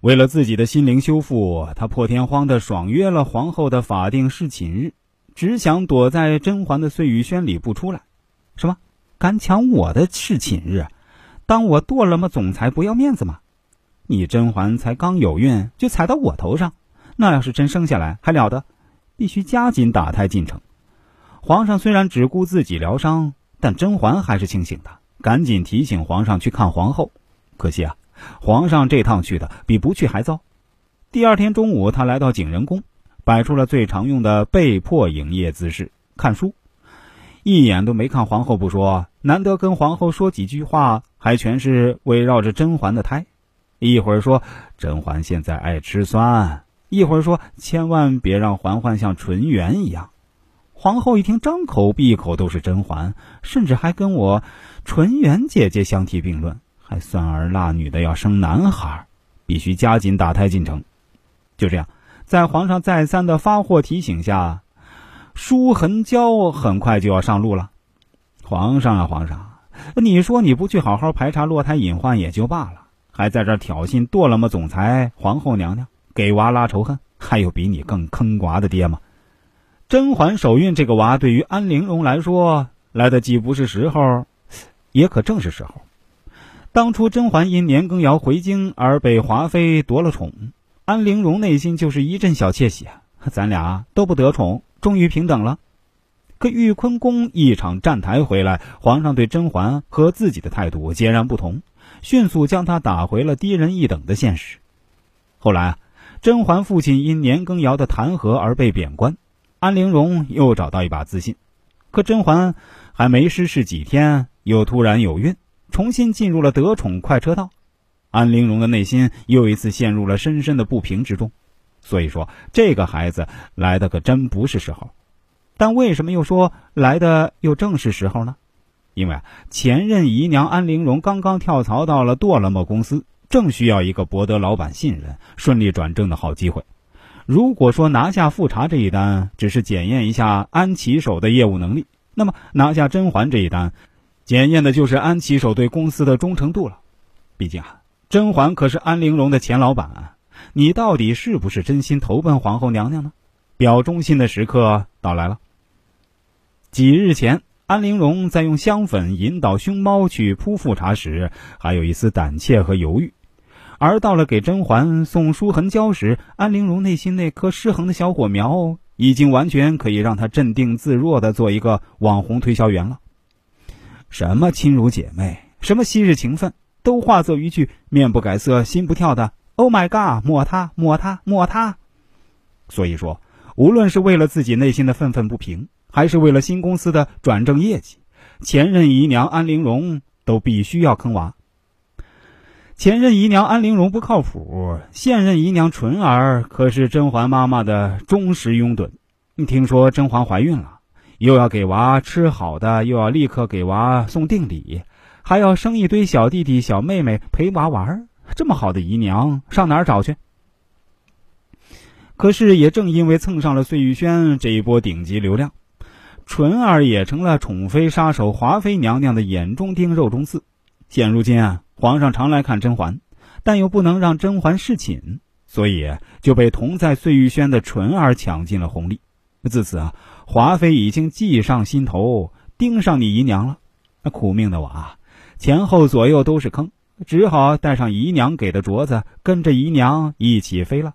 为了自己的心灵修复，他破天荒的爽约了皇后的法定侍寝日，只想躲在甄嬛的碎玉轩里不出来。什么？敢抢我的侍寝日？当我剁了吗？总裁不要面子吗？你甄嬛才刚有孕，就踩到我头上，那要是真生下来还了得？必须加紧打胎进程。皇上虽然只顾自己疗伤，但甄嬛还是清醒的，赶紧提醒皇上去看皇后。可惜啊。皇上这趟去的比不去还糟。第二天中午，他来到景仁宫，摆出了最常用的被迫营业姿势，看书，一眼都没看皇后不说，难得跟皇后说几句话，还全是围绕着甄嬛的胎。一会儿说甄嬛现在爱吃酸，一会儿说千万别让嬛嬛像纯元一样。皇后一听，张口闭口都是甄嬛，甚至还跟我纯元姐姐相提并论。还酸儿辣女的要生男孩，必须加紧打胎进程。就这样，在皇上再三的发货提醒下，舒痕娇很快就要上路了。皇上啊，皇上，你说你不去好好排查落胎隐患也就罢了，还在这挑衅剁了吗？总裁、皇后娘娘给娃拉仇恨，还有比你更坑娃的爹吗？甄嬛手孕这个娃，对于安陵容来说，来的既不是时候，也可正是时候。当初甄嬛因年羹尧回京而被华妃夺了宠，安陵容内心就是一阵小窃喜啊！咱俩都不得宠，终于平等了。可玉坤宫一场站台回来，皇上对甄嬛和自己的态度截然不同，迅速将她打回了低人一等的现实。后来，甄嬛父亲因年羹尧的弹劾而被贬官，安陵容又找到一把自信。可甄嬛还没失势几天，又突然有孕。重新进入了得宠快车道，安陵容的内心又一次陷入了深深的不平之中。所以说，这个孩子来的可真不是时候。但为什么又说来的又正是时候呢？因为前任姨娘安陵容刚刚跳槽到了堕了么公司，正需要一个博得老板信任、顺利转正的好机会。如果说拿下富察这一单只是检验一下安琪手的业务能力，那么拿下甄嬛这一单。检验的就是安琪手对公司的忠诚度了。毕竟啊，甄嬛可是安陵容的前老板，你到底是不是真心投奔皇后娘娘呢？表忠心的时刻到来了。几日前，安陵容在用香粉引导凶猫去扑复查时，还有一丝胆怯和犹豫；而到了给甄嬛送舒痕胶时，安陵容内心那颗失衡的小火苗，已经完全可以让她镇定自若的做一个网红推销员了。什么亲如姐妹，什么昔日情分，都化作一句面不改色心不跳的 “Oh my God”，抹他，抹他，抹他。所以说，无论是为了自己内心的愤愤不平，还是为了新公司的转正业绩，前任姨娘安陵容都必须要坑娃。前任姨娘安陵容不靠谱，现任姨娘纯儿可是甄嬛妈妈的忠实拥趸。你听说甄嬛怀孕了？又要给娃吃好的，又要立刻给娃送定礼，还要生一堆小弟弟小妹妹陪娃玩这么好的姨娘，上哪儿找去？可是也正因为蹭上了碎玉轩这一波顶级流量，纯儿也成了宠妃杀手华妃娘娘的眼中钉、肉中刺。现如今啊，皇上常来看甄嬛，但又不能让甄嬛侍寝，所以就被同在碎玉轩的纯儿抢尽了红利。自此啊。华妃已经计上心头，盯上你姨娘了。那苦命的我啊，前后左右都是坑，只好带上姨娘给的镯子，跟着姨娘一起飞了。